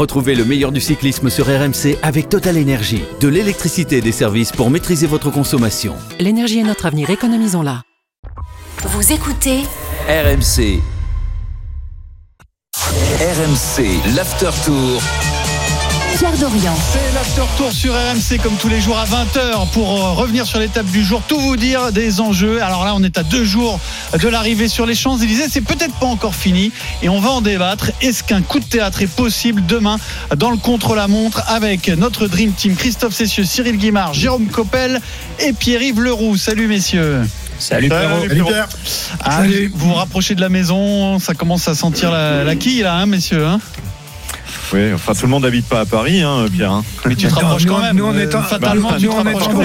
Retrouvez le meilleur du cyclisme sur RMC avec Total Énergie. De l'électricité et des services pour maîtriser votre consommation. L'énergie est notre avenir, économisons-la. Vous écoutez RMC. RMC, l'After Tour. Pierre Dorian. C'est l'after tour sur RMC comme tous les jours à 20h pour euh, revenir sur l'étape du jour, tout vous dire des enjeux. Alors là, on est à deux jours de l'arrivée sur les Champs-Élysées. C'est peut-être pas encore fini et on va en débattre. Est-ce qu'un coup de théâtre est possible demain dans le contre-la-montre avec notre Dream Team Christophe Cessieux, Cyril Guimard, Jérôme Coppel et Pierre-Yves Leroux. Salut messieurs. Salut. Salut, Pierre. Ah, vous vous rapprochez de la maison, ça commence à sentir la, la quille là, hein, messieurs. hein Oui, enfin tout le monde n'habite pas à Paris, hein, Pierre. hein. Mais tu te rapproches quand même. nous, on est en- fatalement, bah, tu nous, te on est rapproches en- quand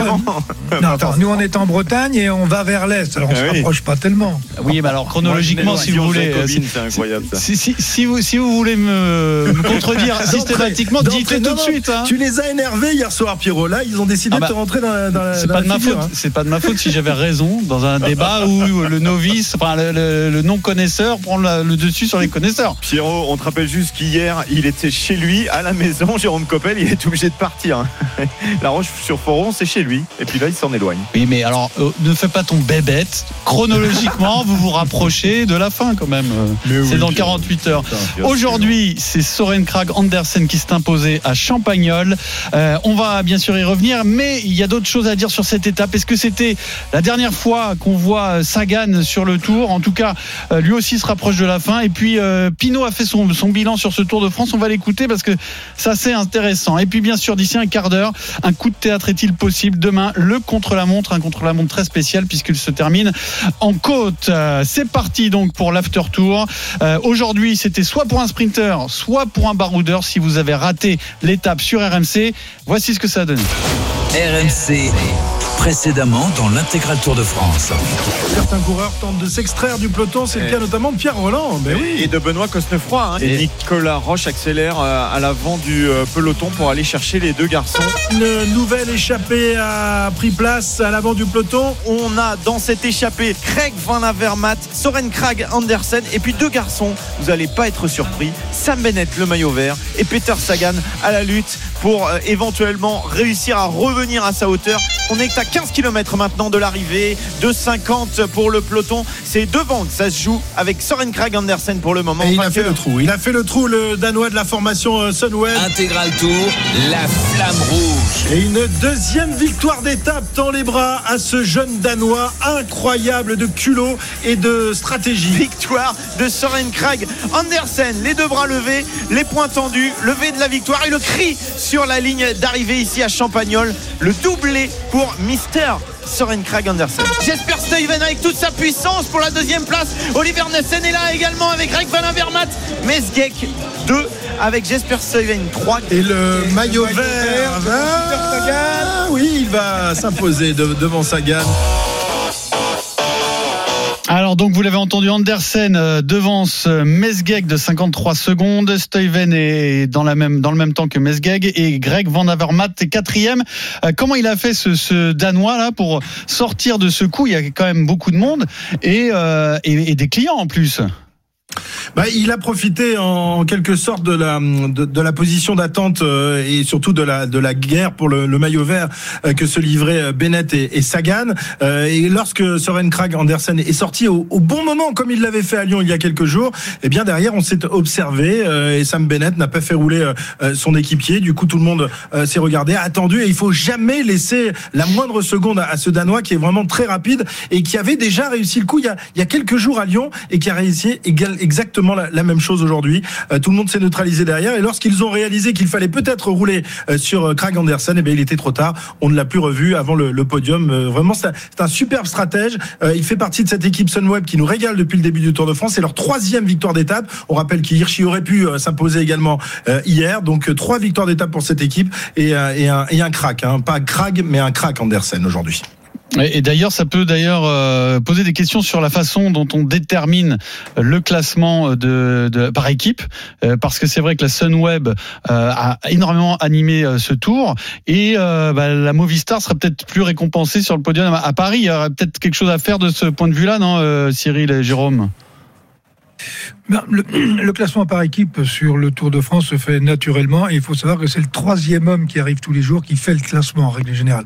même. Non, attends, nous on est en Bretagne et on va vers l'est, alors on Ah se oui. rapproche pas tellement. Oui, mais alors chronologiquement, si vous voulez. c'est incroyable ça. Si, si, si vous, si vous voulez me, me contredire systématiquement, dites-le tout de suite. hein. Tu les as énervés hier soir, Pierrot. Là, ils ont décidé Ah bah, de te rentrer dans la, dans C'est pas la de ma faute. hein. C'est pas de ma faute si j'avais raison dans un débat où le novice, enfin le, non connaisseur prend le, le dessus sur les connaisseurs. Pierrot, on te rappelle juste qu'hier, il était chez lui, à la maison. Jérôme Coppel, il est obligé de partir. hein. La Roche-sur-Foron, c'est chez lui. Et puis là, il s'en éloigne. Oui, mais alors euh, ne fais pas ton bébête. Chronologiquement, vous vous rapprochez de la fin quand même. Euh, C'est dans 48 heures. Aujourd'hui, c'est Soren Krag Andersen qui s'est imposé à Champagnol. Euh, on va bien sûr y revenir, mais il y a d'autres choses à dire sur cette étape. Est-ce que c'était la dernière fois qu'on voit Sagan sur le Tour? En tout cas, euh, lui aussi se rapproche de la fin. Et puis, euh, Pinot a fait son, son bilan sur ce Tour de France. On va l'écouter parce que ça, c'est intéressant. Et puis, bien sûr, d'ici un quart d'heure, un coup de théâtre est-il possible Demain, le contre-la-montre, un contre-la-montre très spécial puisqu'il se termine en côte. Euh, C'est parti donc pour l'after tour. Euh, Aujourd'hui, c'était soit pour un sprinter, soit pour un baroudeur. Si vous avez raté l'étape sur RMC, voici ce que ça a donné. RMC. Précédemment dans l'intégral Tour de France. Certains coureurs tentent de s'extraire du peloton. C'est le cas notamment de Pierre Roland. Ben oui. Et de Benoît Cosnefroy. hein. Et Et- Nicolas Roche accélère euh, à l'avant du euh, peloton pour aller chercher les deux garçons. Une nouvelle échappée a pris place à l'avant du peloton. On a dans cette échappée Craig Van Avermaet, Soren Krag Andersen et puis deux garçons. Vous n'allez pas être surpris. Sam Bennett, le maillot vert, et Peter Sagan à la lutte pour euh, éventuellement réussir à revenir à sa hauteur. On est à 15 km maintenant de l'arrivée, 2,50 pour le peloton. C'est devant que ça se joue avec Soren Krag Andersen pour le moment. Et il a fait le trou. Il a fait le trou, le Danois de la formation euh, Sunweb. Intégral Tour, la flamme rouge. Et une deuxième victoire d'étape dans les bras à ce jeune Danois incroyable de culot et de stratégie. victoire de Soren Krag Andersen. Les deux bras levés, les poings tendus, levé de la victoire et le cri sur la ligne d'arrivée ici à Champagnol. Le doublé pour Mister. Soren Krag Andersen. Jesper Stuyven avec toute sa puissance pour la deuxième place. Oliver Nessen est là également avec Greg Van Avermaet. Mesgek 2 avec Jesper Stuyven 3. Et le maillot vert, ah, oui, il va s'imposer de- devant Sagan. Alors donc vous l'avez entendu, Andersen euh, devance euh, Mesgeg de 53 secondes, Stuyven est dans, la même, dans le même temps que Mesgeg et Greg Van Avermaet est quatrième. Euh, comment il a fait ce, ce Danois là pour sortir de ce coup? Il y a quand même beaucoup de monde et, euh, et, et des clients en plus. Bah, il a profité en quelque sorte de la de, la position d'attente euh, et surtout de la de la guerre pour le, le maillot vert euh, que se livraient euh, Bennett et, et Sagan. Euh, et lorsque Soren Krag Andersen est sorti au, au bon moment, comme il l'avait fait à Lyon il y a quelques jours, eh bien derrière on s'est observé euh, et Sam Bennett n'a pas fait rouler euh, son équipier. Du coup tout le monde s'est regardé, attendu et il faut jamais laisser la moindre seconde à, à ce Danois qui est vraiment très rapide et qui avait déjà réussi le coup il y a, il y a quelques jours à Lyon et qui a réussi égal, exactement la, la même chose aujourd'hui. Euh, tout le monde s'est neutralisé derrière et lorsqu'ils ont réalisé qu'il fallait peut-être rouler euh, sur euh, Krag Andersen, eh bien il était trop tard. On ne l'a plus revu avant le, le podium. Euh, vraiment, c'est un, un superbe stratège. Euh, il fait partie de cette équipe Sunweb qui nous régale depuis le début du Tour de France. C'est leur troisième victoire d'étape. On rappelle qu'Hirschi aurait pu euh, s'imposer également hier. Donc trois victoires d'étape pour cette équipe et, et un, et un crack. Hein. Pas Krag, mais un crack Andersen aujourd'hui. Et, d'ailleurs, ça peut d'ailleurs euh, poser des questions sur la façon dont on détermine le classement de, de par équipe, euh, parce que c'est vrai que la Sunweb euh, a énormément animé ce tour, et bah, la Movistar serait peut-être plus récompensée sur le podium à, Paris. Il y aurait peut-être quelque chose à faire de ce point de vue-là, non, Cyril et Jérôme? Ben, le, le classement par équipe sur le Tour de France se fait naturellement et il faut savoir que c'est le troisième homme qui arrive tous les jours qui fait le classement en règle générale.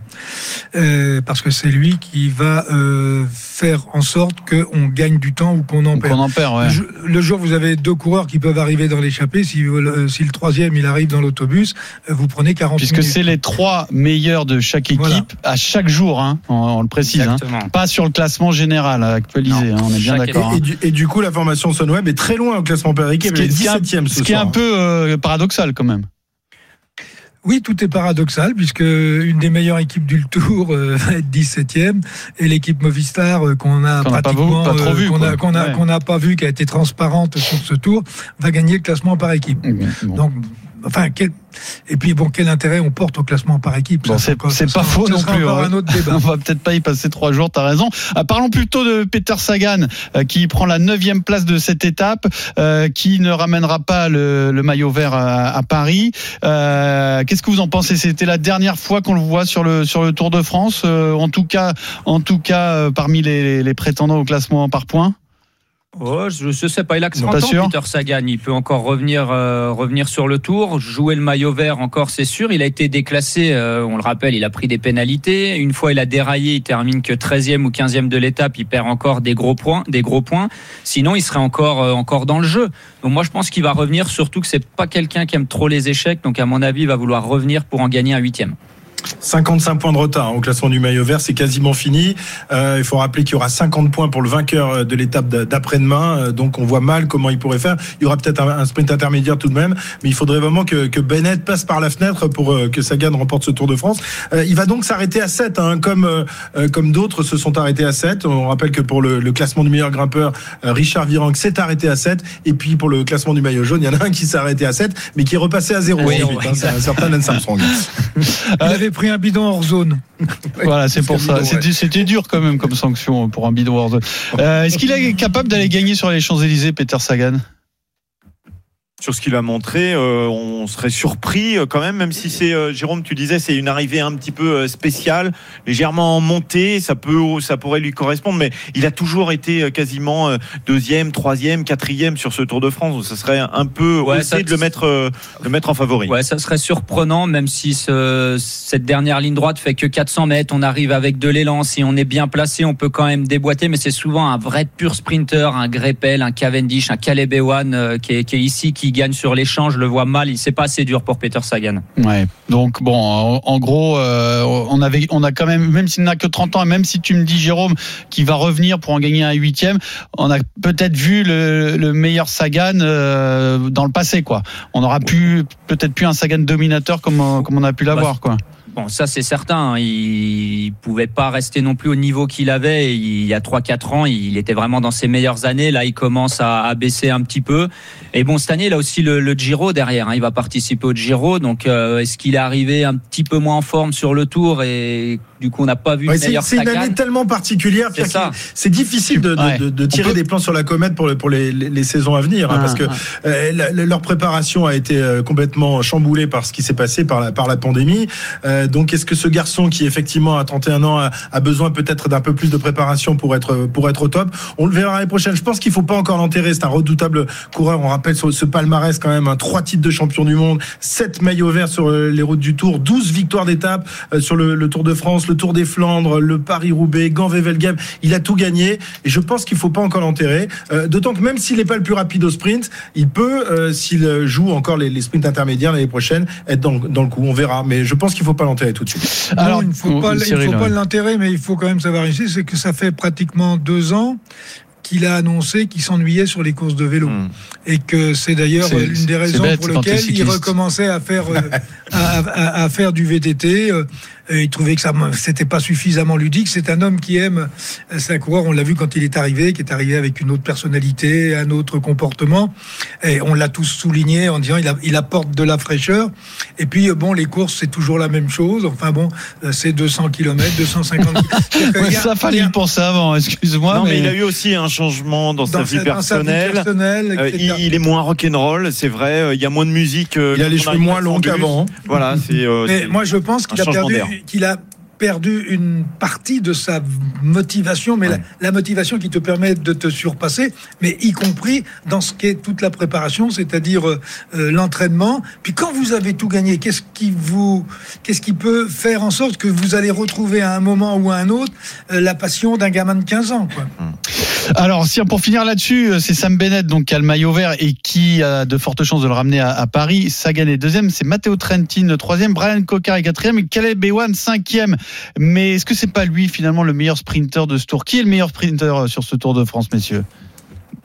Euh, parce que c'est lui qui va euh, faire en sorte qu'on gagne du temps ou qu'on en perd. on en perd, ouais. Le jour- Le jour où vous avez deux coureurs qui peuvent arriver dans l'échappée, si, euh, si le troisième il arrive dans l'autobus, euh, vous prenez 40 Puisque c'est les trois meilleurs de chaque équipe Voilà. à chaque jour, hein, on, on le précise. hein. Pas sur le classement général actualisé, Non. hein, on est bien d'accord. Et, hein. et du coup, la formation Sunweb est très loin au classement par équipe. Ce qui est- un- 17e ce Ce qui est un peu euh, paradoxal quand même. Oui, tout est paradoxal puisque une des meilleures équipes du Tour euh, va être 17e et l'équipe Movistar euh, qu'on a Qu'on n'a pas pratiquement vu- pas trop euh, vu, qu'on a qu'on a Ouais. pas vu qui a été transparente sur ce Tour va gagner le classement par équipe. Bon. Donc enfin quel et puis bon quel intérêt on porte au classement par équipe? Bon, c'est ça pas faux ça non plus. hein. un autre débat. On va peut-être pas y passer trois jours, t'as raison. Euh, parlons plutôt de Peter Sagan, euh, qui prend la neuvième place de cette étape, euh, qui ne ramènera pas le, le maillot vert à, à Paris. Qu'est-ce que vous en pensez? C'était la dernière fois qu'on le voit sur le sur le Tour de France, en tout cas, en tout cas parmi les, les prétendants au classement par points? Oh, je ne sais pas, il a que Non, 30 pas ans, sûr. Peter Sagan. Il peut encore revenir, euh, revenir sur le tour, jouer le maillot vert encore, c'est sûr. Il a été déclassé, euh, on le rappelle, il a pris des pénalités. Une fois, il a déraillé, il termine que 13e ou 15e de l'étape, il perd encore des gros points, des gros points. Sinon, il serait encore, euh, encore dans le jeu. Donc moi, je pense qu'il va revenir, surtout que c'est pas quelqu'un qui aime trop les échecs. Donc à mon avis, il va vouloir revenir pour en gagner un huitième. 55 points de retard hein, au classement du maillot vert, c'est quasiment fini. Euh, il faut rappeler qu'il y aura 50 points pour le vainqueur euh, de l'étape d'après-demain, Euh, donc on voit mal comment il pourrait faire. Il y aura peut-être un, sprint intermédiaire tout de même, mais il faudrait vraiment que, que Bennett passe par la fenêtre pour euh, que Sagan remporte ce Tour de France. Euh, il va donc s'arrêter à 7, hein, comme euh, comme d'autres se sont arrêtés à 7. On rappelle que pour le, le classement du meilleur grimpeur, Richard Virenque s'est arrêté à 7, et puis pour le classement du maillot jaune, il y en a un qui s'est arrêté à 7, mais qui est repassé à 0 Oui, hein, c'est un certain Lance Armstrong. Avait pris un bidon hors zone. Voilà, c'est pour ça. ouais. C'était dur quand même comme sanction pour un bidon hors zone. Euh, Est-ce qu'il est capable d'aller gagner sur les Champs Élysées, Peter Sagan? Sur ce qu'il a montré, euh, on serait surpris euh, quand même, même si c'est euh, Jérôme, tu disais, c'est une arrivée un petit peu spéciale, légèrement en montée, ça peut, ça pourrait lui correspondre, mais il a toujours été quasiment deuxième, troisième, quatrième sur ce Tour de France, donc ça serait un peu Ouais, ça- de le mettre, euh, le mettre en favori. Ouais, ça serait surprenant, même si ce- cette dernière ligne droite fait que 400 mètres. On arrive avec de l'élan. Si on est bien placé, on peut quand même déboîter, mais c'est souvent un vrai pur sprinter, un Greppel, un Cavendish, un Caleb Ewan qui, est, qui est ici, qui gagne sur l'échange. Le vois mal. Il C'est pas assez dur pour Peter Sagan. Ouais. Donc bon, en, en gros, euh, on avait, on a quand même, même s'il n'a que 30 ans, et même si tu me dis Jérôme qui va revenir pour en gagner un huitième, on a peut-être vu le, le meilleur Sagan euh, dans le passé, quoi. On aura pu peut-être plus un Sagan dominateur comme, comme on a pu l'avoir, quoi. Bon, ça c'est certain. hein. Il pouvait pas rester non plus au niveau qu'il avait il y a 3-4 ans. Il était vraiment dans ses meilleures années. Là, il commence à, à baisser un petit peu. Et bon, cette année, il a aussi le, le Giro derrière. hein. Il va participer au Giro. Donc, euh, est-ce qu'il est arrivé un petit peu moins en forme sur le Tour et du coup, on n'a pas vu Ouais, le c'est meilleur c'est une année tellement particulière. C'est difficile de, de- Ouais. de- de tirer peut- des plans sur la comète pour, le- pour les, les- les saisons à venir, hein, parce que ah. euh, la- la- leur préparation a été euh, complètement chamboulée par ce qui s'est passé par la, par la pandémie. Euh, donc, est-ce que ce garçon qui effectivement a 31 ans a, besoin peut-être d'un peu plus de préparation pour être pour être au top On le verra l'année prochaine. Je pense qu'il faut pas encore l'enterrer. C'est un redoutable coureur. On rappelle ce, ce palmarès quand même, un trois titres de champion du monde, 7 maillots verts sur euh, les routes du Tour, 12 victoires d'étape euh, sur le, Tour de France, le Tour des Flandres, le Paris-Roubaix, Gand-Wevelgem. Il a tout gagné et je pense qu'il faut pas encore l'enterrer. Euh, D'autant que même s'il n'est pas le plus rapide au sprint, il peut, euh, s'il joue encore les, sprints intermédiaires l'année prochaine, être dans, dans le coup. On verra. Mais je pense qu'il faut pas l'enterrer tout de suite. Alors, il ne faut pas, il Cyril, faut pas ouais. l'intérêt, mais il faut quand même savoir ici, c'est que ça fait pratiquement deux ans qu'il a annoncé qu'il s'ennuyait sur les courses de vélo. Hmm. Et que c'est d'ailleurs l'une des c'est raisons bête pour lesquelles il recommençait à faire, euh, à, à- à faire du VTT. Euh, il trouvait que ça c'était pas suffisamment ludique. C'est un homme qui aime, euh, un coureur, on l'a vu quand il est arrivé, qui est arrivé avec une autre personnalité, un autre comportement. Et on l'a tous souligné en disant il, a- il apporte de la fraîcheur. Et puis, euh, bon, les courses, c'est toujours la même chose. Enfin bon, euh, c'est 200 km, 250 km. Ouais, ça fallait y penser avant, excuse-moi. non, mais... Il a eu aussi un changement dans, sa vie personnelle. Euh, il, il est moins rock'n'roll, c'est vrai. Il y a moins de musique. Il a les cheveux moins longs qu'avant. hein. Voilà, c'est. euh, Mais c'est- moi, je pense qu'il a perdu, d'air. Qu'il a perdu une partie de sa motivation, mais la, la motivation qui te permet de te surpasser, mais y compris dans ce qu'est toute la préparation, c'est-à-dire euh, euh, l'entraînement. Puis quand vous avez tout gagné, qu'est-ce qui vous, qu'est-ce qui peut faire en sorte que vous allez retrouver à un moment ou à un autre euh, la passion d'un gamin de 15 ans, quoi? Alors, si pour finir là-dessus, euh, c'est Sam Bennett donc qui a le maillot vert et qui a de fortes chances de le ramener à, Paris. Sagan est deuxième, c'est Matteo Trentin troisième, Brian Cocker est quatrième et Caleb Ewan cinquième. Mais est-ce que c'est pas lui finalement le meilleur sprinter de ce tour? Qui est le meilleur sprinter euh, sur ce Tour de France, messieurs?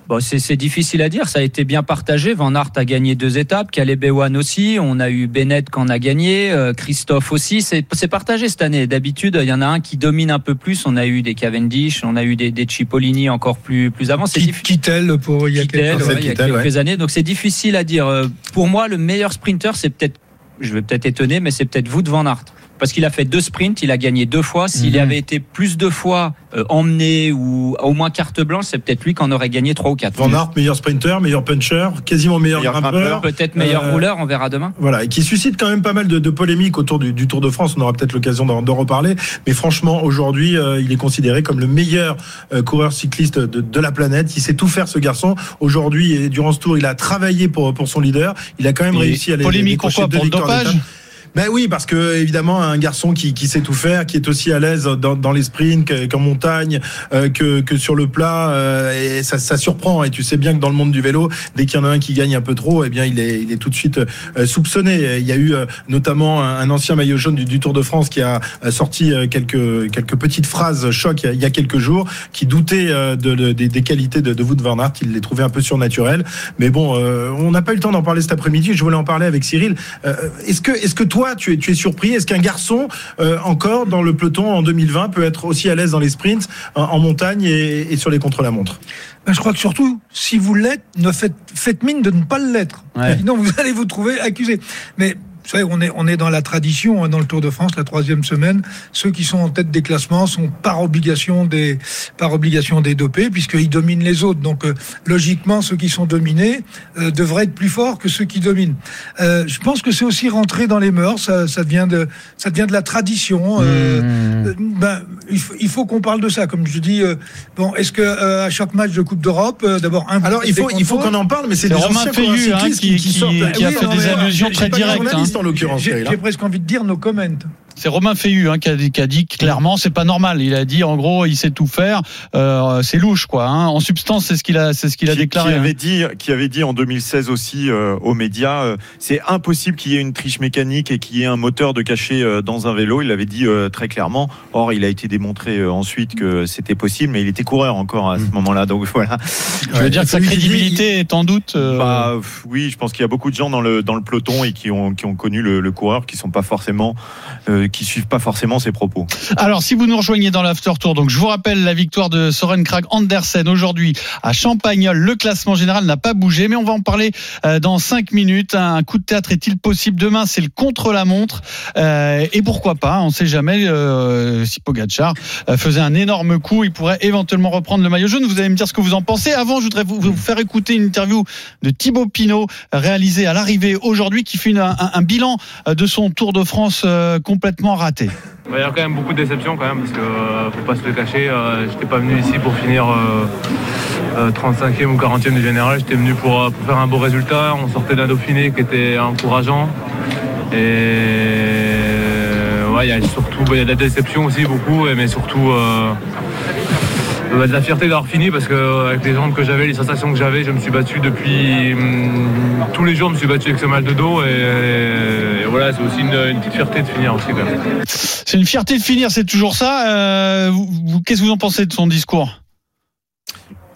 Bon, c'est difficile à dire. Ça a été bien partagé. Van Aert a gagné deux étapes. Caleb Ewan aussi. On a eu Bennett qu'on a gagné. euh, Christophe aussi. C'est partagé cette année. D'habitude, il y en a un qui domine un peu plus. On a eu des Cavendish. On a eu des, des Cipollini encore plus, plus avant. Qui-. Kittel pour il y a Kittel, quelques ouais, il y a Kittel, quelques années. Donc c'est difficile à dire. Euh, Pour moi, le meilleur sprinter, c'est peut-être, je vais peut-être étonner, mais c'est peut-être Wout van Aert. Parce qu'il a fait deux sprints, il a gagné deux fois. S'il Mhm. avait été plus de fois euh, emmené ou au moins carte blanche, c'est peut-être lui qui en aurait gagné trois ou quatre. Van Aert, meilleur sprinter, meilleur puncher, quasiment meilleur, Meilleur grimpeur. grimpeur. Peut-être meilleur Euh, rouleur, on verra demain. Voilà, et qui suscite quand même pas mal de, de polémiques autour du, du Tour de France. On aura peut-être l'occasion d'en d'en reparler. Mais franchement, aujourd'hui, euh, il est considéré comme le meilleur euh, coureur cycliste de, de la planète. Il sait tout faire, ce garçon. Aujourd'hui, et durant ce tour, il a travaillé pour, pour son leader. Il a quand même Et réussi à les polémique décrocher pourquoi deux Pour le victoires dopage d'étape. Ben oui, parce que évidemment un garçon qui, qui sait tout faire, qui est aussi à l'aise dans, dans les sprints que- qu'en montagne, euh, que, que sur le plat, euh, et ça, ça surprend. Et tu sais bien que dans le monde du vélo, dès qu'il y en a un qui gagne un peu trop, eh bien il est, il est tout de suite euh, soupçonné. Il y a eu euh, notamment un, ancien maillot jaune du, du Tour de France qui a euh, sorti quelques quelques petites phrases choc il y a, quelques jours, qui doutait de, de- des, des qualités de, de Wout van Aert. Il les trouvait un peu surnaturelles. Mais bon, euh, on n'a pas eu le temps d'en parler cet après-midi. Je voulais en parler avec Cyril. Est-ce que est-ce que toi tu es tu es surpris Est-ce qu'un garçon euh, encore dans le peloton en 2020 peut être aussi à l'aise dans les sprints en, en montagne et, et sur les contre-la-montre? Ben, je crois que surtout, si vous l'êtes, ne faites, faites mine de ne pas l'être. Ouais. Sinon, vous allez vous trouver accusé. Mais vous savez, on est, on est dans la tradition, hein, dans le Tour de France, la troisième semaine. Ceux qui sont en tête des classements sont par obligation des, par obligation des dopés, puisqu'ils dominent les autres. Donc, euh, logiquement, ceux qui sont dominés euh, devraient être plus forts que ceux qui dominent. Euh, je pense que c'est aussi rentré dans les mœurs. Ça, ça devient de, ça devient de la tradition. Euh, Mmh. euh, ben, il faut, il faut qu'on parle de ça. Comme je dis, euh, bon, est-ce que euh, à chaque match de Coupe d'Europe, euh, d'abord un Alors il faut il faut qu'on en parle, mais c'est C'est des Romain anciens hein, qui- qui, qui- sortent. qui a fait des allusions très directes, journaliste, en l'occurrence. J'ai hein. presque envie de dire nos comments. C'est Romain Feillu hein, qui, a, dit- qui a dit clairement c'est pas normal. Il a dit en gros il sait tout faire. Euh, c'est louche quoi. hein. En substance c'est ce qu'il a c'est ce qu'il a qui, déclaré. qui hein. avait dit, qui avait dit en 2016 aussi euh, aux médias, euh, c'est impossible qu'il y ait une triche mécanique et qu'il y ait un moteur de caché euh, dans un vélo. Il l'avait dit euh, très clairement. Or, il a été démontré euh, ensuite que c'était possible, mais il était coureur encore à ce moment-là. Donc voilà. Je veux dire que sa dit- crédibilité est en doute. euh, Bah, pff, oui, je pense qu'il y a beaucoup de gens dans le dans le peloton et qui ont qui ont connu le, le coureur, qui sont pas forcément, euh, qui suivent pas forcément ses propos. Alors, si vous nous rejoignez dans l'after tour, donc je vous rappelle la victoire de Soren Krag Andersen aujourd'hui à Champagnol. Le classement général n'a pas bougé, mais on va en parler euh, dans cinq minutes. Un coup de théâtre est-il possible demain? C'est le contre-la-montre. Euh, et pourquoi pas? On ne sait jamais euh, si Pogacar euh, faisait un énorme coup, il pourrait éventuellement reprendre le maillot jaune. Vous allez me dire ce que vous en pensez. Avant, je voudrais vous, faire écouter une interview de Thibaut Pinot réalisée à l'arrivée aujourd'hui, qui fait un, un bilan euh, de son Tour de France euh, raté. Il y a quand même beaucoup de déceptions quand même parce que euh, faut pas se le cacher, euh, j'étais pas venu ici pour finir euh, euh, 35e ou 40e du général, j'étais venu pour, euh, pour faire un beau résultat. On sortait d'un Dauphiné qui était encourageant. Et euh, ouais, il y a surtout y a de la déception aussi beaucoup, mais surtout euh, bah, de la fierté d'avoir fini parce que euh, avec les jambes que j'avais, les sensations que j'avais, je me suis battu depuis hum, tous les jours, je me suis battu avec ce mal de dos et, et voilà, c'est aussi une, une petite fierté de finir aussi. C'est une fierté de finir, c'est toujours ça. Euh, Qu'est-ce que vous en pensez de son discours?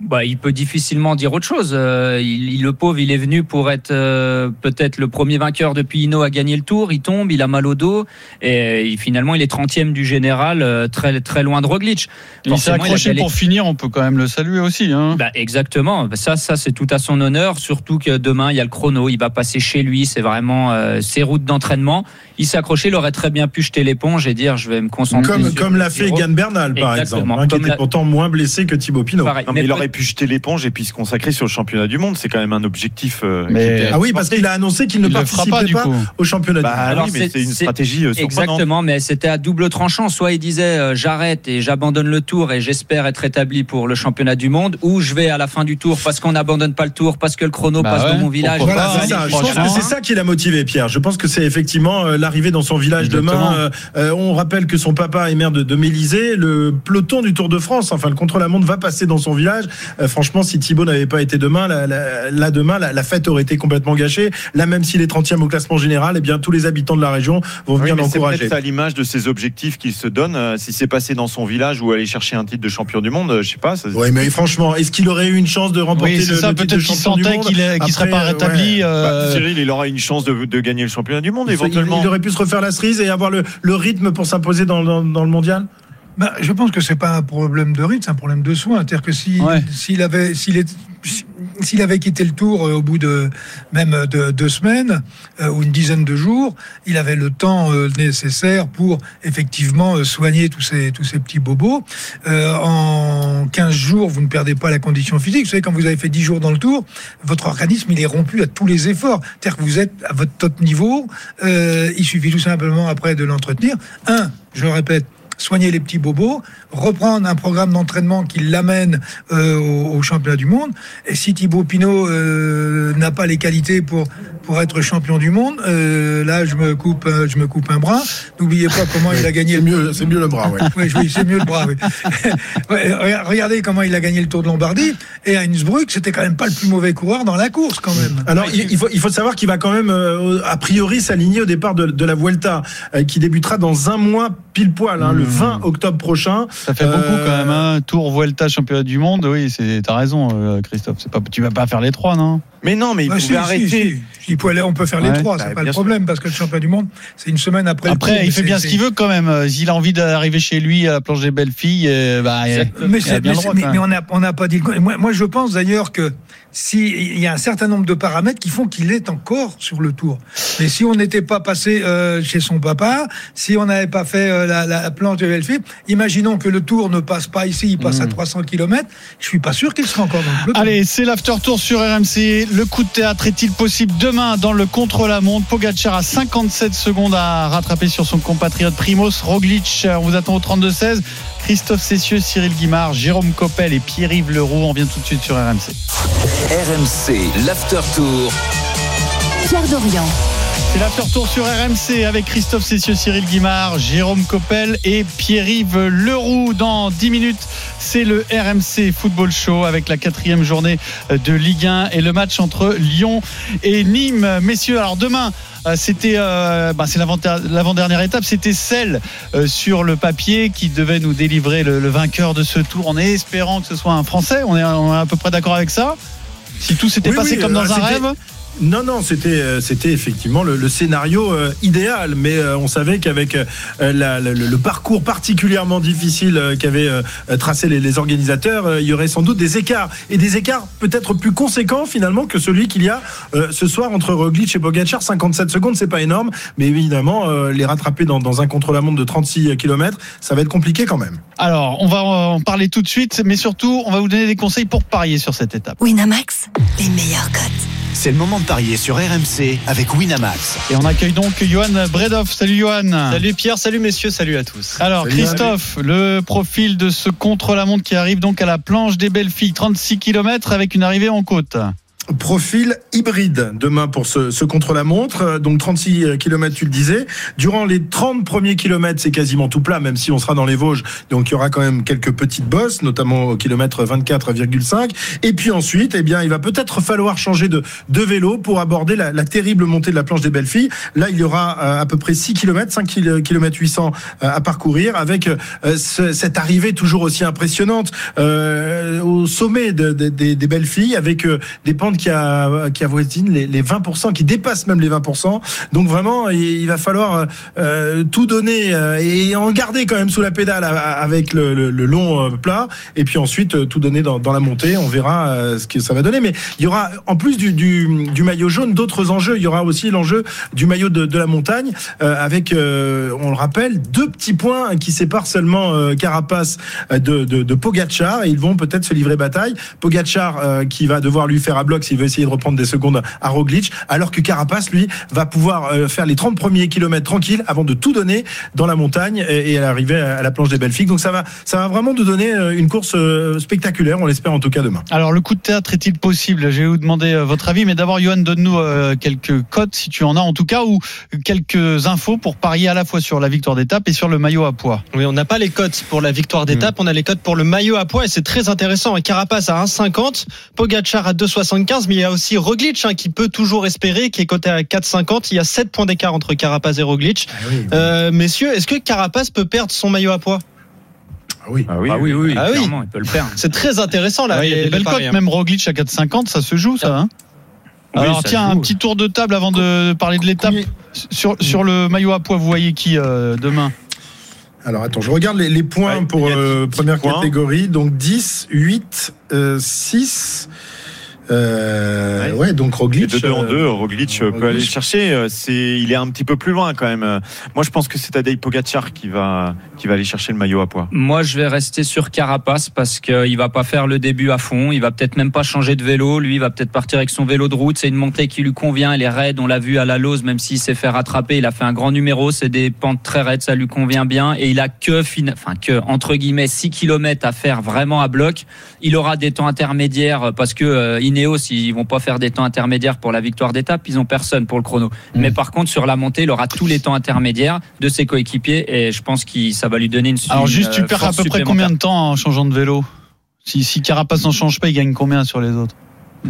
Bah, il peut difficilement dire autre chose. Euh, il, il- le pauvre, il est venu pour être euh, peut-être le premier vainqueur depuis Hino à gagner le tour. Il tombe, il a mal au dos et, il- finalement il est 30e du général, euh, très très loin de Roglic. Il s'est Forcément, il a accroché pour finir, on peut quand même le saluer aussi. Hein. Bah, exactement. Bah, Ça, ça c'est tout à son honneur. Surtout que demain il y a le chrono. Il va passer chez lui. C'est vraiment euh, ses routes d'entraînement. Il s'est accroché. Il aurait très bien pu jeter l'éponge et dire je vais me concentrer. Comme, sur comme l'a fait. Egan Bernal, par Exactement. exemple, hein, qui était la- pourtant moins blessé que Thibaut Pinot. Pareil. Non, mais il aurait aurait pu jeter l'éponge et puis se consacrer sur le championnat du monde. C'est quand même un objectif. euh, était Ah oui, parce qu'il a annoncé qu'il ne participerait pas, pas, du coup. au championnat Bah, du monde. Alors, oui, mais c'est- une stratégie euh, surprenante. Exactement, mais c'était à double tranchant. Soit il disait euh, j'arrête et j'abandonne le tour et j'espère être établi pour le championnat du monde, ou je vais à la fin du tour parce qu'on n'abandonne pas le tour, parce que le chrono Bah passe ouais, dans mon village. Voilà, pas, c'est ça. Je pense franchement. que c'est ça qui l'a motivé, Pierre. Je pense que c'est effectivement euh, l'arrivée dans son village Exactement. demain. Euh, euh, on rappelle que son papa est maire de, de Mélisée. Le peloton du Tour de France, enfin le contre-la-montre, va passer dans son village. Euh, franchement, si Thibaut n'avait pas été demain, là demain, la, la fête aurait été complètement gâchée. Là, même s'il est 30e au classement général, eh bien tous les habitants de la région vont Oui, venir c'est l'encourager. peut-être à l'image de ses objectifs qu'il se donne. Euh, Si c'est passé dans son village ou aller chercher un titre de champion du monde, euh, je sais pas. ça- Oui, mais franchement, est-ce qu'il aurait eu une chance de remporter Oui, c'est le, ça. le titre de champion du monde qu'il est- qu'il serait pas euh, rétabli. ouais. Bah, euh, Cyril, il aura une chance de, de gagner le championnat du monde Il, éventuellement. il aurait pu se refaire la cerise et avoir le, le rythme pour s'imposer dans, dans- dans le mondial? Bah, je pense que c'est pas un problème de rythme, c'est un problème de soin. C'est-à-dire que si- Ouais. s'il avait, s'il est- s'il avait quitté le tour euh, au bout de même de deux semaines euh, ou une dizaine de jours, il avait le temps euh, nécessaire pour effectivement euh, soigner tous ces tous ces petits bobos. Euh, en 15 jours, vous ne perdez pas la condition physique. Vous savez, quand vous avez fait 10 jours dans le tour, votre organisme il est rompu à tous les efforts. C'est-à-dire que vous êtes à votre top niveau. Euh, il suffit tout simplement après de l'entretenir. Un, je le répète, soigner les petits bobos, reprendre un programme d'entraînement qui l'amène euh, au, au championnat du monde. Et si Thibaut Pinot euh, n'a pas les qualités pour pour être champion du monde, euh, là je me coupe un- je me coupe un bras. N'oubliez pas comment il a gagné. C'est mieux, c'est mieux le bras, ouais. Oui, oui, c'est mieux le bras. Oui. Regardez comment il a gagné le Tour de Lombardie. Et à Innsbruck, c'était quand même pas le plus mauvais coureur dans la course, quand même. Alors, il, il faut, il faut savoir qu'il va quand même, a priori, s'aligner au départ de, de la Vuelta, qui débutera dans un mois pile poil, hein, le 20 octobre prochain. Ça fait beaucoup Euh, quand même. Hein. Tour, Vuelta, championnat du monde. Oui, c'est. T'as raison, euh, Christophe. C'est pas. Tu vas pas faire les trois, non? Mais non, mais il Ah, pouvait si, si, arrêter. si. Il peut aller- on peut faire les trois, Bah, c'est pas le sûr. problème, parce que le championnat du monde, c'est une semaine après. le Après, Tour, il mais fait bien ce qu'il veut quand même. Euh, S'il a envie d'arriver chez lui à la planche des belles filles, euh, bah, il- Mais, il c'est- a bien mais le droit. mais- on n'a on n'a pas dit. le- Moi, moi, je pense d'ailleurs que si il y a un certain nombre de paramètres qui font qu'il est encore sur le tour. Mais si on n'était pas passé euh, chez son papa, si on n'avait pas fait euh, la, la planche de Belfi, imaginons que le tour ne passe pas ici, il passe à 300 km. Je suis pas sûr qu'il sera encore dans le peloton. Allez, c'est l'after tour sur RMC. Le coup de théâtre est-il possible demain dans le contre-la-montre? Pogacar a 57 secondes à rattraper sur son compatriote Primoz Roglic. On vous attend au 32-16. Christophe Cessieux, Cyril Guimard, Jérôme Coppel et Pierre-Yves Leroux. On vient tout de suite sur RMC. RMC, l'after tour. Pierre Dorian. C'est l'after tour sur RMC avec Christophe Cessieux, Cyril Guimard, Jérôme Coppel et Pierre-Yves Leroux. Dans 10 minutes, c'est le RMC Football Show avec la quatrième journée de Ligue 1 et le match entre Lyon et Nîmes. Messieurs, alors demain, euh, c'était euh, bah, c'est l'avant- l'avant-dernière étape, c'était celle euh, sur le papier qui devait nous délivrer le, le vainqueur de ce tour en espérant que ce soit un Français. On est, on est à peu près d'accord avec ça Si tout s'était Oui, passé oui, comme dans un rêve Non, non, c'était euh, c'était effectivement le, le scénario euh, idéal, mais euh, on savait qu'avec euh, la- le, le parcours particulièrement difficile euh, qu'avaient euh, tracé les, les organisateurs, euh, il y aurait sans doute des écarts et des écarts peut-être plus conséquents finalement que celui qu'il y a euh, ce soir entre Roglic et Pogacar. 57 secondes, c'est pas énorme, mais évidemment euh, les rattraper dans, dans un contre-la-montre de 36 km, ça va être compliqué quand même. Alors, on va en parler tout de suite, mais surtout, on va vous donner des conseils pour parier sur cette étape. Winamax, les meilleurs cotes. C'est le moment de parier sur RMC avec Winamax. Et on accueille donc Johan Bredov. Salut Johan. Salut Pierre, salut messieurs, salut à tous. Alors Salut, Christophe, le profil de ce contre-la-montre qui arrive donc à la planche des belles filles, 36 km avec une arrivée en côte. Profil hybride demain pour ce, ce contre-la-montre. Euh, Donc 36 km, tu le disais. Durant les 30 premiers kilomètres, c'est quasiment tout plat, même si on sera dans les Vosges. Donc il y aura quand même quelques petites bosses, notamment au kilomètre 24,5. Et puis ensuite, eh bien, il va peut-être falloir changer de, de vélo pour aborder la, la terrible montée de la planche des belles filles. Là, il y aura euh, à peu près 6 km, 5 km 800 euh, à parcourir avec euh, ce- cette arrivée toujours aussi impressionnante euh, au sommet de- de- des- belles filles avec euh, des pentes qui, a, qui avoisine les, les 20%, qui dépasse même les 20%. Donc vraiment, il, va falloir euh, tout donner euh, et en garder quand même sous la pédale avec le, long euh, plat. Et puis ensuite, tout donner dans, la montée. On verra ce que ça va donner. Mais il y aura, en plus du, du, maillot jaune, d'autres enjeux. Il y aura aussi l'enjeu du maillot de, la montagne avec, on le rappelle, deux petits points qui séparent seulement Carapace de, de, de ils vont peut-être se livrer bataille. Pogacar qui va devoir lui faire à bloc s'il veut essayer de reprendre des secondes à Roglic, alors que Carapace, lui, va pouvoir euh, faire les 30 premiers kilomètres tranquilles avant de tout donner dans la montagne et, à l'arrivée à la planche des Belfiques. Donc ça va, ça va vraiment nous donner euh, une course euh, spectaculaire. On l'espère en tout cas demain. Alors, le coup de théâtre est-il possible? Je vais vous demander votre avis, mais d'abord, Johan, donne-nous quelques cotes, si tu en as en tout cas, ou quelques infos pour parier à la fois sur la victoire d'étape et sur le maillot à poids. Oui, on n'a pas les cotes pour la victoire d'étape, on a les cotes pour le maillot à poids et c'est très intéressant. Carapace à 1,50, Pogacar à 2,75, mais il y a aussi Roglic hein, qui peut toujours espérer, qui est coté à 4,50. Il y a 7 points d'écart entre Carapace et Roglic. Euh, messieurs, est-ce que Carapace peut perdre son maillot à poids? Ah oui. Ah oui, Ah oui, oui, Ah oui. clairement, il peut le faire. C'est très intéressant là. Ah, il y a des les belles cotes, hein. même Roglic à 4,50, ça se joue, ça. Hein Oui, Alors, ça tiens, un petit tour de table avant de parler de l'étape. Sur, sur le maillot à poids, vous voyez qui euh, demain? Alors attends, je regarde les, les points Ouais, pour euh, première points. catégorie. Donc 10, 8, euh, 6. Euh, ouais. donc Et Roglic. de 2 en euh, 2, Roglic euh, peut aller chercher. euh, C'est, il est un petit peu plus loin quand même. Moi, je pense que c'est Tadej Pogacar qui va, qui va aller chercher le maillot à poids. Moi, je vais rester sur Carapace parce qu'il va pas faire le début à fond. Il va peut-être même pas changer de vélo. Lui, il va peut-être partir avec son vélo de route. C'est une montée qui lui convient. Elle est raide. On l'a vu à la Lose, même s'il s'est fait rattraper. Il a fait un grand numéro. C'est des pentes très raides. Ça lui convient bien. Et il a que, enfin, que, entre guillemets, 6 km à faire vraiment à bloc. Il aura des temps intermédiaires parce que euh, Ineos, ils vont pas faire des temps intermédiaires pour la victoire d'étape. Ils ont personne pour le chrono. Mais par contre, sur la montée, il aura tous les temps intermédiaires de ses coéquipiers. Et je pense que ça va lui donner une Alors, juste, tu euh, perds à peu près combien de temps en changeant de vélo? Si, si Carapace n'en change pas, il gagne combien sur les autres?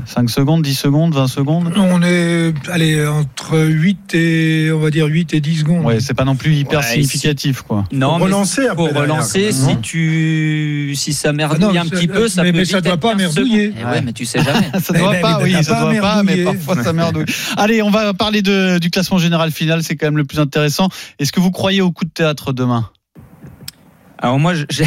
5 secondes, 10 secondes, 20 secondes? On est allez, entre 8 et on va dire 8 et 10 secondes. Ouais, c'est pas non plus hyper Ouais, significatif, quoi. Non, Pour mais relancer après pour relancer, si tu, si ça merdouille Ah non, un petit peu, ça mais- peut mais ça doit être pas 15 merdouiller. Eh ouais, mais tu sais jamais. Ça Eh doit ben, pas, mais oui, ça pas doit pas, mais parfois ça merdouille. Allez, on va parler de, du classement général final, c'est quand même le plus intéressant. Est-ce que vous croyez au coup de théâtre demain? Alors moi, j'ai,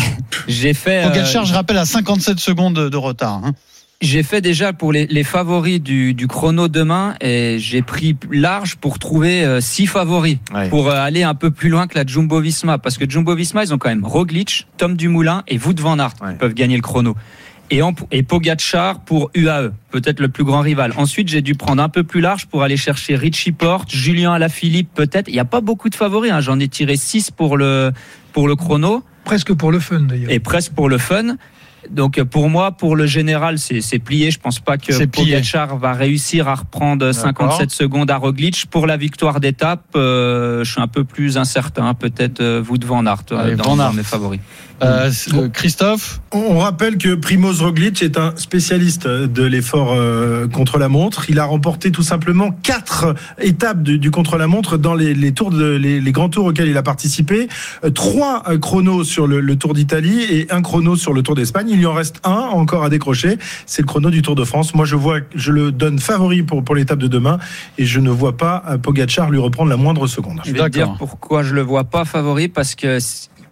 j'ai fait, euh, Pogacar, je rappelle, à 57 secondes de, de retard. hein. J'ai fait déjà pour les, les favoris du, du chrono demain et j'ai pris large pour trouver euh, six favoris Ouais. pour euh, aller un peu plus loin que la Jumbo Visma parce que Jumbo Visma ils ont quand même Roglic, Tom Dumoulin et Wout van Aert Ouais. qui peuvent gagner le chrono. Et, en, et Pogacar pour UAE, peut-être le plus grand rival. Ensuite, j'ai dû prendre un peu plus large pour aller chercher Richie Porte, Julien Alaphilippe, peut-être. Il n'y a pas beaucoup de favoris. hein. J'en ai tiré 6 pour le, pour le chrono Presque pour le fun d'ailleurs. et presque pour le fun. Donc euh, pour moi, pour le général, c'est plié. Je pense pas que. Pogacar va réussir à reprendre 57 secondes à Roglic. Pour la victoire d'étape, euh, je suis un peu plus incertain. Peut-être euh, vous devant Van Aert euh, Allez, dans, Van dans Aert. mes favoris. Euh, euh, Christophe On rappelle que Primoz Roglic est un spécialiste de l'effort euh, contre la montre. Il a remporté tout simplement quatre étapes du, du contre la montre dans les, les tours de, les, les grands tours auxquels il a participé. Euh, Trois chronos sur le, le Tour d'Italie et un chrono sur le Tour d'Espagne. Il lui en reste un encore à décrocher. C'est le chrono du Tour de France. Moi, je vois, je le donne favori pour pour l'étape de demain et je ne vois pas Pogacar lui reprendre la moindre seconde. Je vais te dire pourquoi je le vois pas favori parce que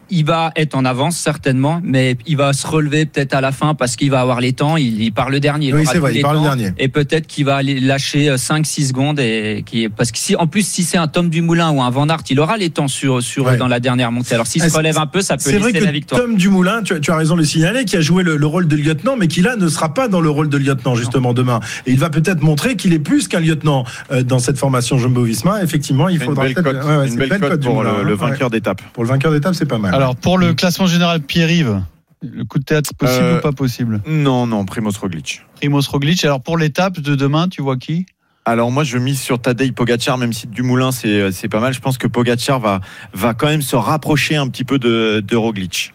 il va être en avance certainement, mais il va se relever peut-être à la fin parce qu'il va avoir les temps. Il, il part le dernier. Oui, c'est vrai, il part le dernier. Et peut-être qu'il va aller lâcher 5-6 secondes et qui parce que si en plus si c'est un Tom Dumoulin ou un Van Aert, il aura les temps sur sur Ouais. dans la dernière montée. Alors s'il Ah, se relève un peu, ça peut C'est vrai laisser que la victoire. Tom Dumoulin, tu, as- tu as raison de le signaler, qui a joué le, le rôle de lieutenant, mais qui là ne sera pas dans le rôle de lieutenant justement demain. Et il va peut-être montrer qu'il est plus qu'un lieutenant euh, dans cette formation Jumbo-Visma. Effectivement, il C'est une faudra belle cote, ouais, pour Dumoulin, le, hein, vainqueur d'étape. Pour le vainqueur d'étape, c'est pas mal. Alors, pour le classement général Pierre-Yves, le coup de théâtre possible Euh, ou pas possible Non, non, Primoz Roglic. Primoz Roglic. Alors, pour l'étape de demain, tu vois qui? Alors moi je mise sur Tadej Pogacar même si Dumoulin c'est c'est pas mal. Je pense que Pogacar va va quand même se rapprocher un petit peu de, de Roglic.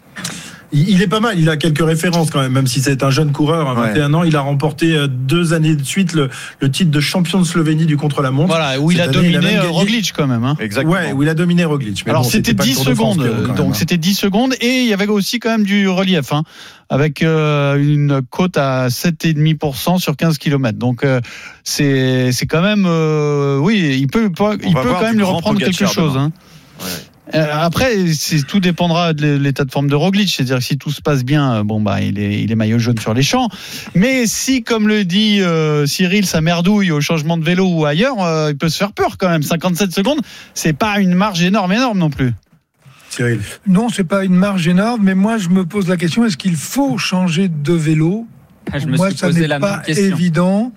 Il, il est pas mal. Il a quelques références quand même, même si c'est un jeune coureur à 21 ans. Il a remporté euh, deux années de suite le, le titre de champion de Slovénie du contre-la-montre. Voilà, où il a année, dominé euh, Roglic quand même. hein. Exactement. Ouais, où il a dominé Roglic. Mais Alors bon, c'était pas le 10 Tour de France, secondes, donc hein. c'était 10 secondes et il y avait aussi quand même du relief, hein, avec euh, une cote à 7,5% sur 15 km. Donc euh, c'est c'est quand même, euh, oui, il peut il peut quand même lui reprendre quelque chose. demain. Euh, après, c'est- tout dépendra de l'état de forme de Roglic. C'est-à-dire que si tout se passe bien, euh, bon bah il est, il est maillot jaune sur les champs. Mais si, comme le dit euh, Cyril, ça merdouille au changement de vélo ou ailleurs, euh, il peut se faire peur quand même. 57 secondes, c'est pas une marge énorme, énorme non plus. Cyril. Non, c'est pas une marge énorme, mais moi je me pose la question est-ce qu'il faut changer de vélo je me Moi, suis ça posé n'est la pas même question. évident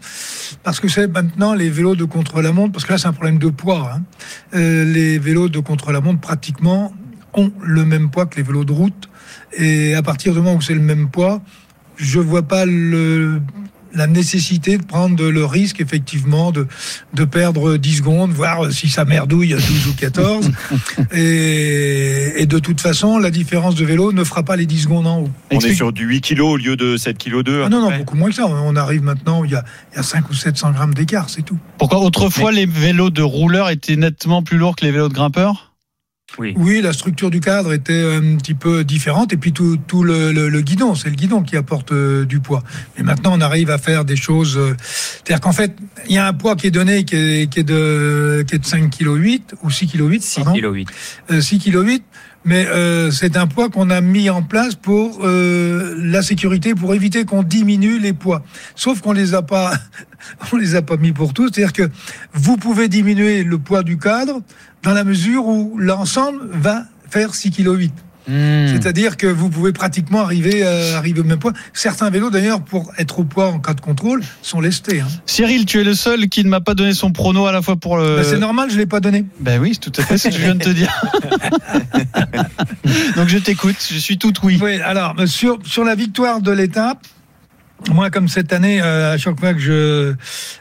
parce que c'est maintenant les vélos de contre-la-montre, parce que là c'est un problème de poids. hein. Euh, les vélos de contre-la-montre pratiquement ont le même poids que les vélos de route, et à partir du moment où c'est le même poids, je vois pas le la nécessité de prendre le risque effectivement de, de perdre 10 secondes, voire si ça merdouille 12 ou 14. et, et de toute façon, la différence de vélo ne fera pas les 10 secondes en haut. On est sur du 8 kg au lieu de 7 kg 2. Ah non, non, beaucoup moins que ça. On arrive maintenant, il y a, il y a 5 ou 700 grammes d'écart, c'est tout. Pourquoi autrefois les vélos de rouleurs étaient nettement plus lourds que les vélos de grimpeurs Oui, la structure du cadre était un petit peu différente. Et puis tout, tout le, le- le guidon, c'est le guidon qui apporte euh, du poids. Mais maintenant, on arrive à faire des choses. euh, C'est-à-dire qu'en fait, il y a un poids qui est donné qui est, qui est de, qui est de 5 kg 8 ou 6 kg 8. 6 kg 8. 6 kg 8. Mais euh, c'est un poids qu'on a mis en place pour euh, la sécurité, pour éviter qu'on diminue les poids. Sauf qu'on les a pas, on les a pas mis pour tous. C'est-à-dire que vous pouvez diminuer le poids du cadre dans la mesure où l'ensemble va faire 6 kg 8. Hmm. C'est-à-dire que vous pouvez pratiquement arriver, euh, arriver au même poids. Certains vélos, d'ailleurs, pour être au poids en cas de contrôle, sont lestés. Hein. Cyril, tu es le seul qui ne m'a pas donné son prono à la fois pour le. Ben, c'est normal, je l'ai pas donné. Ben oui, c'est tout à fait ce que je viens de te dire. Donc je t'écoute, je suis tout oui. Oui, alors sur, sur la victoire de l'étape, moi, comme cette année, euh, à chaque fois que je,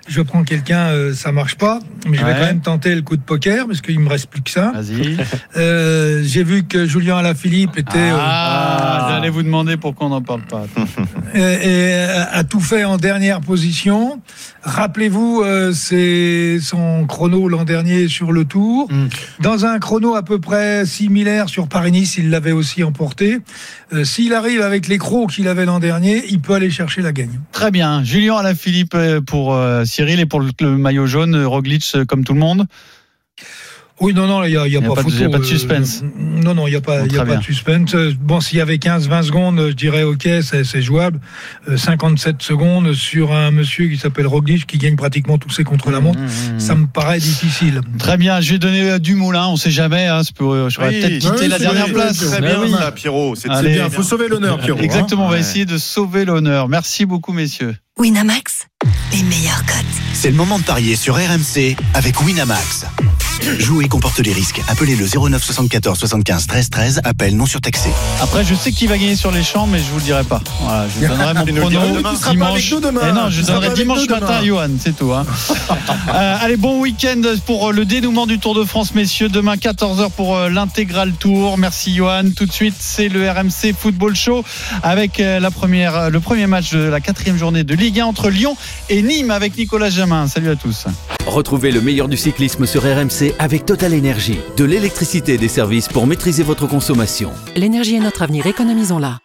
je prends quelqu'un, euh, ça marche pas. Mais je vais Ouais. quand même tenter le coup de poker parce qu'il me reste plus que ça. Vas-y. Euh, J'ai vu que Julien Alaphilippe était euh, Ah, j'allais vous demander pourquoi on n'en parle pas. et, a a tout fait en dernière position. Rappelez-vous, euh, c'est son chrono l'an dernier sur le Tour. Mm. Dans un chrono à peu près similaire sur Paris-Nice, il l'avait aussi emporté. Euh, S'il arrive avec les crocs qu'il avait l'an dernier, il peut aller chercher la gagne. Très bien. Julien Alaphilippe euh, pour euh, Cyril et pour le, le maillot jaune, euh, Roglic euh, comme tout le monde. Oui, non, non, il n'y a, il y a Il y a pas pas de- photo. il y a pas de euh, suspense. non, non, il n'y a pas, Bon, il y a pas de suspense. Bon, s'il y avait 15-20 secondes, je dirais OK, c'est jouable. Euh, 57 secondes sur un monsieur qui s'appelle Roglic qui gagne pratiquement tous ses contre-la-montre, Mmh, ça me paraît difficile. Très bien, je vais donner euh, du moulin, on sait jamais. Hein, pour- euh, J'aurais Oui, peut-être quitté oui, la dernière place. c'est Très bien oui. Pierrot. C'est bien, faut sauver l'honneur, Pierrot. hein. Exactement, on va Ouais. essayer de sauver l'honneur. Merci beaucoup, messieurs. Winamax, les meilleurs cotes. C'est le moment de parier sur RMC avec Winamax. Jouer comporte les risques. Appelez le 09 74 75 13 13. Appel non surtaxé. Après, je sais qui va gagner sur les champs, mais je vous le dirai pas. Voilà, je vous donnerai mon prono demain. Tu seras pas avec nous demain. Eh non, je Tu donnerai dimanche demain. matin à Johan, c'est tout. Hein. Euh, allez, bon week-end pour euh, le dénouement du Tour de France, messieurs. Demain, 14h pour euh, l'intégral Tour. Merci, Johan. Tout de suite, c'est le RMC Football Show avec la première, le premier match de la quatrième journée de Ligue 1 entre Lyon et Nîmes avec Nicolas Jamin. Salut à tous. Retrouvez le meilleur du cyclisme sur RMC avec Total Énergie. De l'électricité et des services pour maîtriser votre consommation. L'énergie est notre avenir, économisons-la.